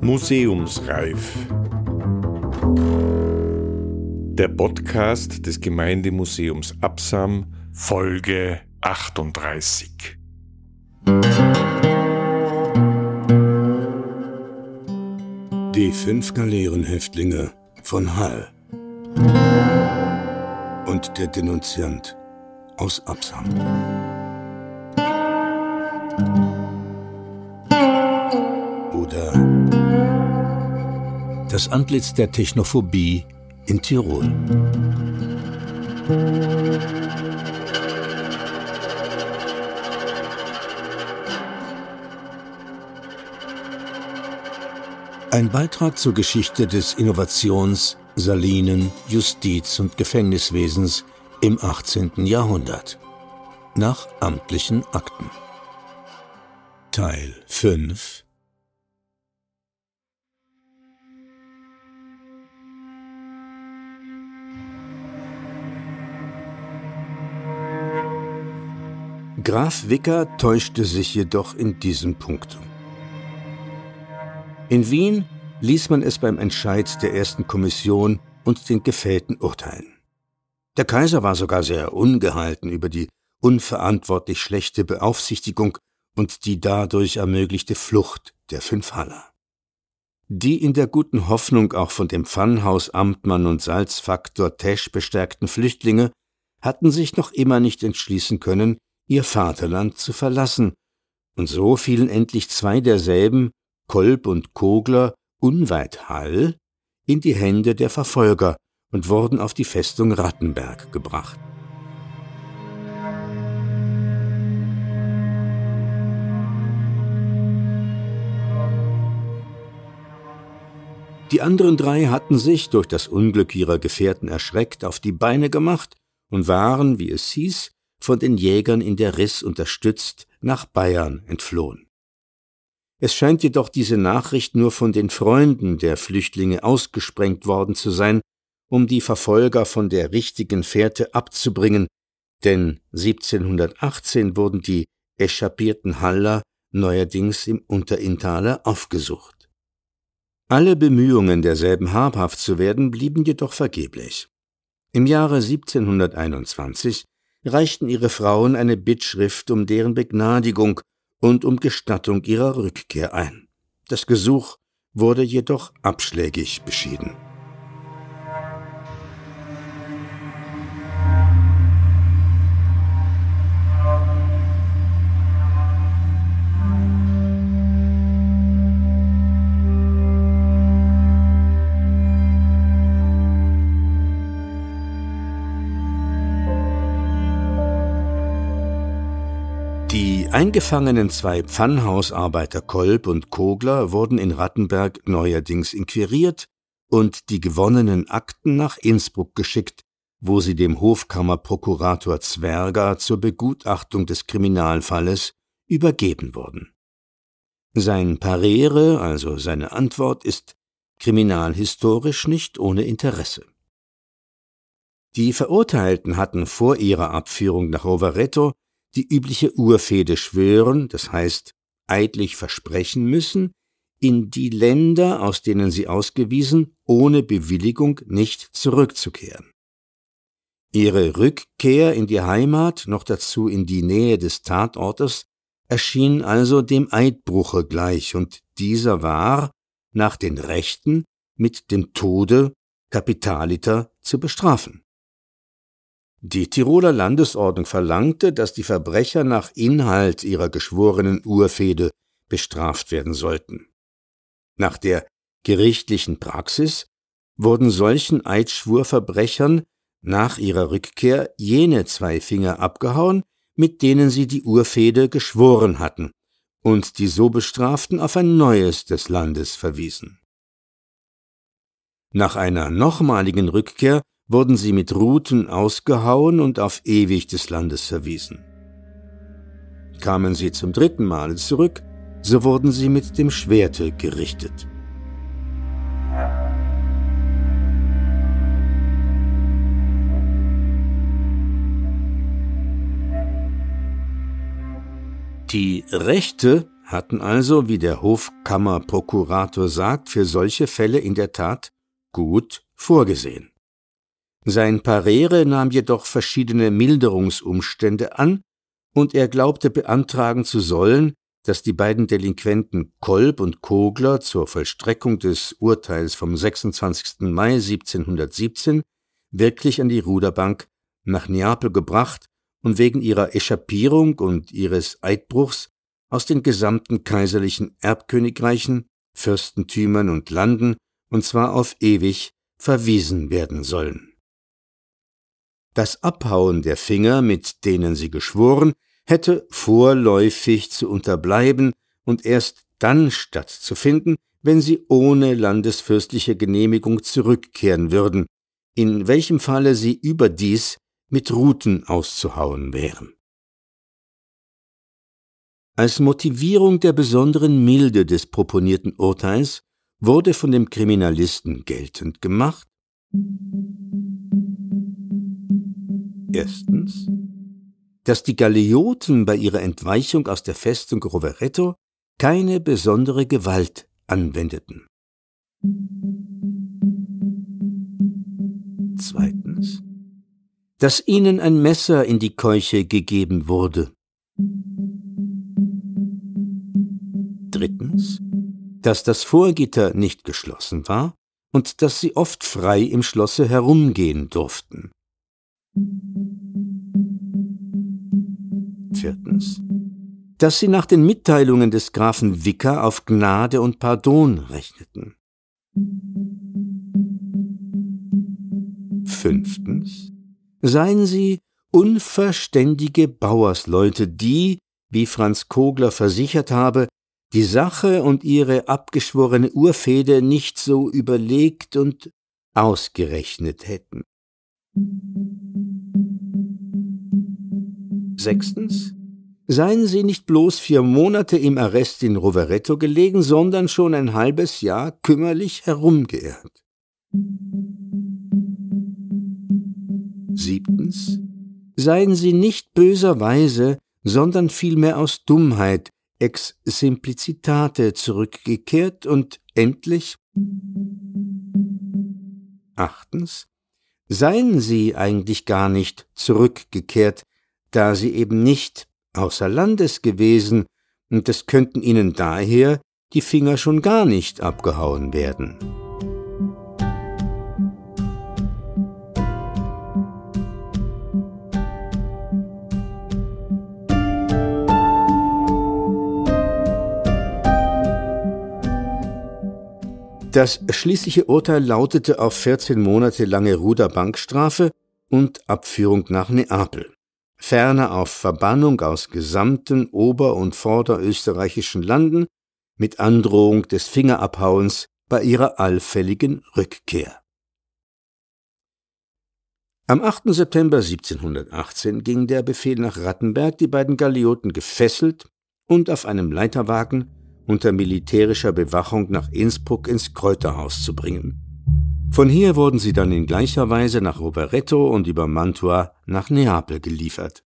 Museumsreif. Der Podcast des Gemeindemuseums Absam, Folge 38. Die fünf Galeerenhäftlinge von Hall und der Denunziant aus Absam. Das Antlitz der Technophobie in Tirol. Ein Beitrag zur Geschichte des Innovations-, Salinen-, Justiz- und Gefängniswesens im 18. Jahrhundert. Nach amtlichen Akten. Teil 5 Graf Wicker täuschte sich jedoch in diesem Punkt. In Wien ließ man es beim Entscheid der ersten Kommission und den Gefällten urteilen. Der Kaiser war sogar sehr ungehalten über die unverantwortlich schlechte Beaufsichtigung und die dadurch ermöglichte Flucht der fünf Haller. Die in der guten Hoffnung auch von dem Pfannhausamtmann und Salzfaktor Tesch bestärkten Flüchtlinge hatten sich noch immer nicht entschließen können, ihr Vaterland zu verlassen, und so fielen endlich zwei derselben, Kolb und Kogler, unweit Hall, in die Hände der Verfolger und wurden auf die Festung Rattenberg gebracht. Die anderen drei hatten sich durch das Unglück ihrer Gefährten erschreckt auf die Beine gemacht und waren, wie es hieß, von den Jägern in der Riss unterstützt nach Bayern entflohen. Es scheint jedoch diese Nachricht nur von den Freunden der Flüchtlinge ausgesprengt worden zu sein, um die Verfolger von der richtigen Fährte abzubringen, denn 1718 wurden die echappierten Haller neuerdings im Unterinntaler aufgesucht. Alle Bemühungen derselben habhaft zu werden blieben jedoch vergeblich. Im Jahre 1721 reichten ihre Frauen eine Bittschrift um deren Begnadigung und um Gestattung ihrer Rückkehr ein. Das Gesuch wurde jedoch abschlägig beschieden. Eingefangenen zwei Pfannhausarbeiter Kolb und Kogler wurden in Rattenberg neuerdings inquiriert und die gewonnenen Akten nach Innsbruck geschickt, wo sie dem Hofkammerprokurator Zwerger zur Begutachtung des Kriminalfalles übergeben wurden. Sein Parere, also seine Antwort, ist kriminalhistorisch nicht ohne Interesse. Die Verurteilten hatten vor ihrer Abführung nach Rovereto die übliche Urfehde schwören, das heißt eidlich versprechen müssen, in die Länder, aus denen sie ausgewiesen, ohne Bewilligung nicht zurückzukehren. Ihre Rückkehr in die Heimat, noch dazu in die Nähe des Tatortes, erschien also dem Eidbruche gleich, und dieser war, nach den Rechten, mit dem Tode Kapitaliter zu bestrafen. Die Tiroler Landesordnung verlangte, dass die Verbrecher nach Inhalt ihrer geschworenen Urfehde bestraft werden sollten. Nach der gerichtlichen Praxis wurden solchen Eidschwurverbrechern nach ihrer Rückkehr jene zwei Finger abgehauen, mit denen sie die Urfehde geschworen hatten, und die so Bestraften auf ein neues des Landes verwiesen. Nach einer nochmaligen Rückkehr wurden sie mit Ruten ausgehauen und auf ewig des Landes verwiesen. Kamen sie zum dritten Male zurück, so wurden sie mit dem Schwerte gerichtet. Die Rechte hatten also, wie der Hofkammerprokurator sagt, für solche Fälle in der Tat gut vorgesehen. Sein Parere nahm jedoch verschiedene Milderungsumstände an, und er glaubte beantragen zu sollen, dass die beiden Delinquenten Kolb und Kogler zur Vollstreckung des Urteils vom 26. Mai 1717 wirklich an die Ruderbank nach Neapel gebracht und wegen ihrer Echappierung und ihres Eidbruchs aus den gesamten kaiserlichen Erbkönigreichen, Fürstentümern und Landen, und zwar auf ewig, verwiesen werden sollen. Das Abhauen der Finger, mit denen sie geschworen, hätte vorläufig zu unterbleiben und erst dann stattzufinden, wenn sie ohne landesfürstliche Genehmigung zurückkehren würden, in welchem Falle sie überdies mit Ruten auszuhauen wären. Als Motivierung der besonderen Milde des proponierten Urteils wurde von dem Kriminalisten geltend gemacht Erstens, dass die Galeoten bei ihrer Entweichung aus der Festung Rovereto keine besondere Gewalt anwendeten. Zweitens, dass ihnen ein Messer in die Keuche gegeben wurde. Drittens, dass das Vorgitter nicht geschlossen war und dass sie oft frei im Schlosse herumgehen durften. Viertens, dass sie nach den Mitteilungen des Grafen Wicker auf Gnade und Pardon rechneten. Fünftens, seien sie unverständige Bauersleute, die, wie Franz Kogler versichert habe, die Sache und ihre abgeschworene Urfehde nicht so überlegt und ausgerechnet hätten. Sechstens, seien Sie nicht bloß vier Monate im Arrest in Rovereto gelegen, sondern schon ein halbes Jahr kümmerlich herumgeirrt. Siebtens, seien Sie nicht böserweise, sondern vielmehr aus Dummheit, ex simplicitate zurückgekehrt und endlich Achtens, seien Sie eigentlich gar nicht zurückgekehrt, da sie eben nicht außer Landes gewesen, und es könnten ihnen daher die Finger schon gar nicht abgehauen werden. Das schließliche Urteil lautete auf 14 Monate lange Ruderbankstrafe und Abführung nach Neapel ferner auf Verbannung aus gesamten ober- und vorderösterreichischen Landen mit Androhung des Fingerabhauens bei ihrer allfälligen Rückkehr. Am 8. September 1718 ging der Befehl nach Rattenberg, die beiden Galioten gefesselt und auf einem Leiterwagen unter militärischer Bewachung nach Innsbruck ins Kräuterhaus zu bringen. Von hier wurden sie dann in gleicher Weise nach Rovereto und über Mantua nach Neapel geliefert.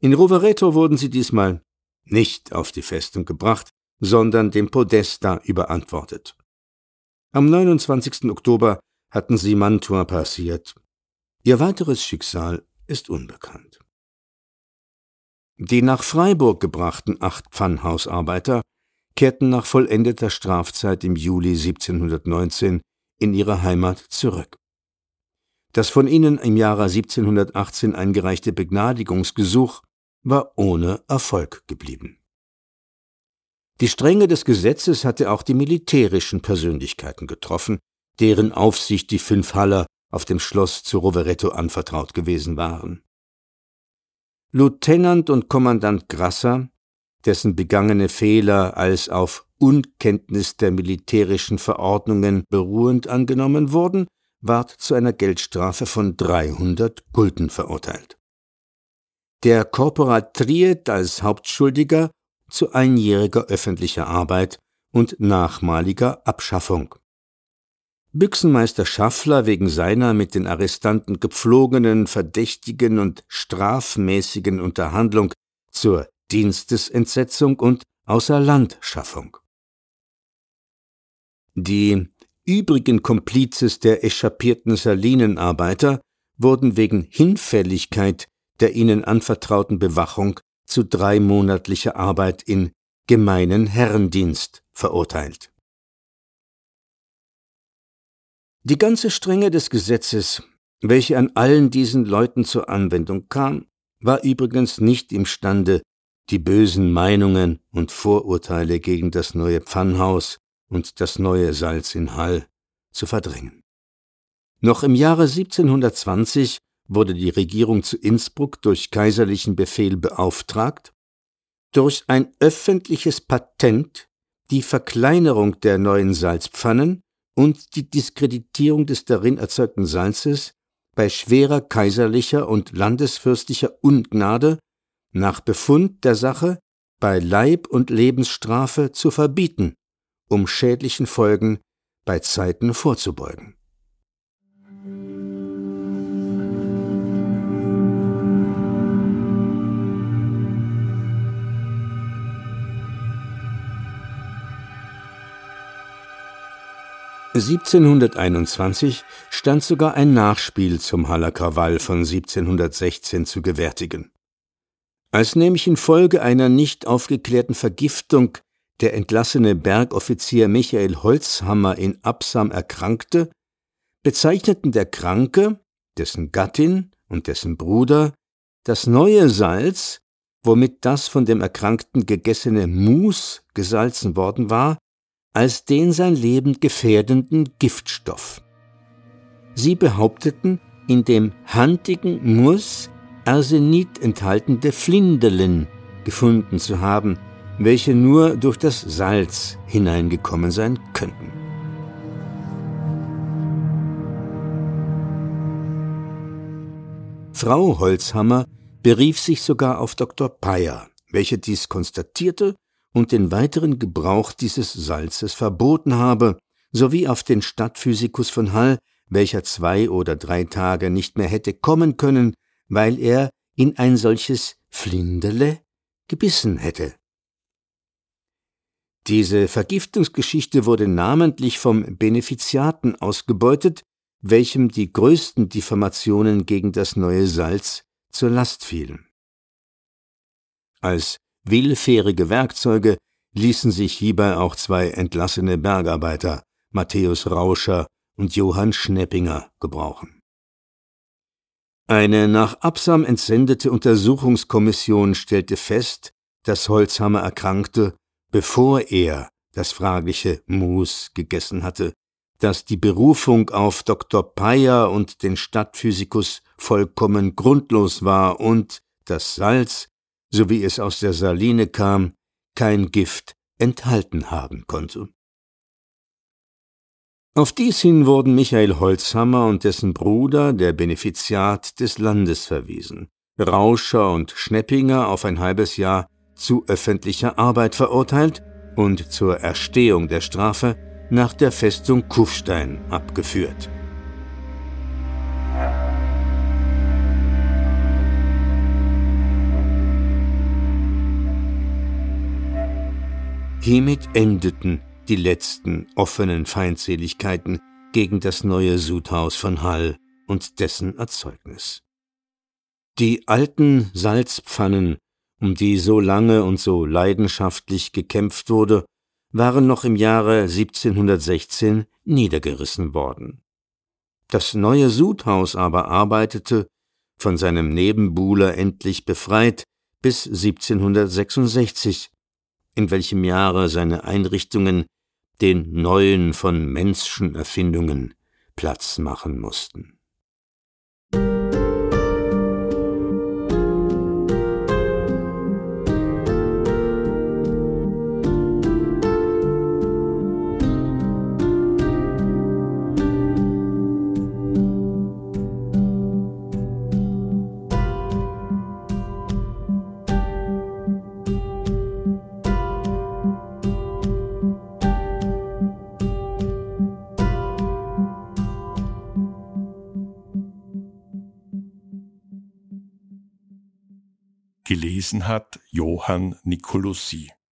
In Rovereto wurden sie diesmal nicht auf die Festung gebracht, sondern dem Podesta überantwortet. Am 29. Oktober hatten sie Mantua passiert. Ihr weiteres Schicksal ist unbekannt. Die nach Freiburg gebrachten acht Pfannhausarbeiter kehrten nach vollendeter Strafzeit im Juli 1719 in ihre Heimat zurück. Das von ihnen im Jahre 1718 eingereichte Begnadigungsgesuch war ohne Erfolg geblieben. Die Strenge des Gesetzes hatte auch die militärischen Persönlichkeiten getroffen, deren Aufsicht die fünf Haller auf dem Schloss zu Rovereto anvertraut gewesen waren. Lieutenant und Kommandant Grasser, dessen begangene Fehler als auf Unkenntnis der militärischen Verordnungen beruhend angenommen wurden, ward zu einer Geldstrafe von 300 Gulden verurteilt. Der Korporal Triet als Hauptschuldiger zu einjähriger öffentlicher Arbeit und nachmaliger Abschaffung. Büchsenmeister Schaffler wegen seiner mit den Arrestanten gepflogenen, verdächtigen und strafmäßigen Unterhandlung zur Dienstesentsetzung und Außerlandschaffung. Die übrigen Komplizes der echappierten Salinenarbeiter wurden wegen Hinfälligkeit der ihnen anvertrauten Bewachung zu dreimonatlicher Arbeit in gemeinen Herrendienst verurteilt. Die ganze Strenge des Gesetzes, welche an allen diesen Leuten zur Anwendung kam, war übrigens nicht imstande, die bösen Meinungen und Vorurteile gegen das neue Pfannhaus und das neue Salz in Hall zu verdrängen. Noch im Jahre 1720 wurde die Regierung zu Innsbruck durch kaiserlichen Befehl beauftragt, durch ein öffentliches Patent die Verkleinerung der neuen Salzpfannen und die Diskreditierung des darin erzeugten Salzes bei schwerer kaiserlicher und landesfürstlicher Ungnade nach Befund der Sache bei Leib- und Lebensstrafe zu verbieten, um schädlichen Folgen bei Zeiten vorzubeugen. 1721 stand sogar ein Nachspiel zum Haller Krawall von 1716 zu gewärtigen. Als nämlich infolge einer nicht aufgeklärten Vergiftung der entlassene Bergoffizier Michael Holzhammer in Absam erkrankte, bezeichneten der Kranke, dessen Gattin und dessen Bruder das neue Salz, womit das von dem Erkrankten gegessene Mus gesalzen worden war, als den sein Leben gefährdenden Giftstoff. Sie behaupteten, in dem handigen Mus Arsenit enthaltende Flindelen gefunden zu haben, welche nur durch das Salz hineingekommen sein könnten. Frau Holzhammer berief sich sogar auf Dr. Peyer, welcher dies konstatierte und den weiteren Gebrauch dieses Salzes verboten habe, sowie auf den Stadtphysikus von Hall, welcher zwei oder drei Tage nicht mehr hätte kommen können, weil er in ein solches Flindele gebissen hätte. Diese Vergiftungsgeschichte wurde namentlich vom Benefiziaten ausgebeutet, welchem die größten Diffamationen gegen das neue Salz zur Last fielen. Als Willfährige Werkzeuge ließen sich hierbei auch zwei entlassene Bergarbeiter, Matthäus Rauscher und Johann Schneppinger, gebrauchen. Eine nach Absam entsendete Untersuchungskommission stellte fest, dass Holzhammer erkrankte, bevor er das fragliche Mus gegessen hatte, dass die Berufung auf Dr. Peyer und den Stadtphysikus vollkommen grundlos war und das Salz so wie es aus der Saline kam, kein Gift enthalten haben konnte. Auf dies hin wurden Michael Holzhammer und dessen Bruder, der Benefiziat des Landes, verwiesen, Rauscher und Schneppinger auf ein halbes Jahr zu öffentlicher Arbeit verurteilt und zur Erstehung der Strafe nach der Festung Kufstein abgeführt. Hiermit endeten die letzten offenen Feindseligkeiten gegen das neue Sudhaus von Hall und dessen Erzeugnis. Die alten Salzpfannen, um die so lange und so leidenschaftlich gekämpft wurde, waren noch im Jahre 1716 niedergerissen worden. Das neue Sudhaus aber arbeitete, von seinem Nebenbuhler endlich befreit, bis 1766, in welchem Jahre seine Einrichtungen den neuen von Menschenerfindungen Platz machen mussten. Gelesen hat Johann Nicolussi. Musik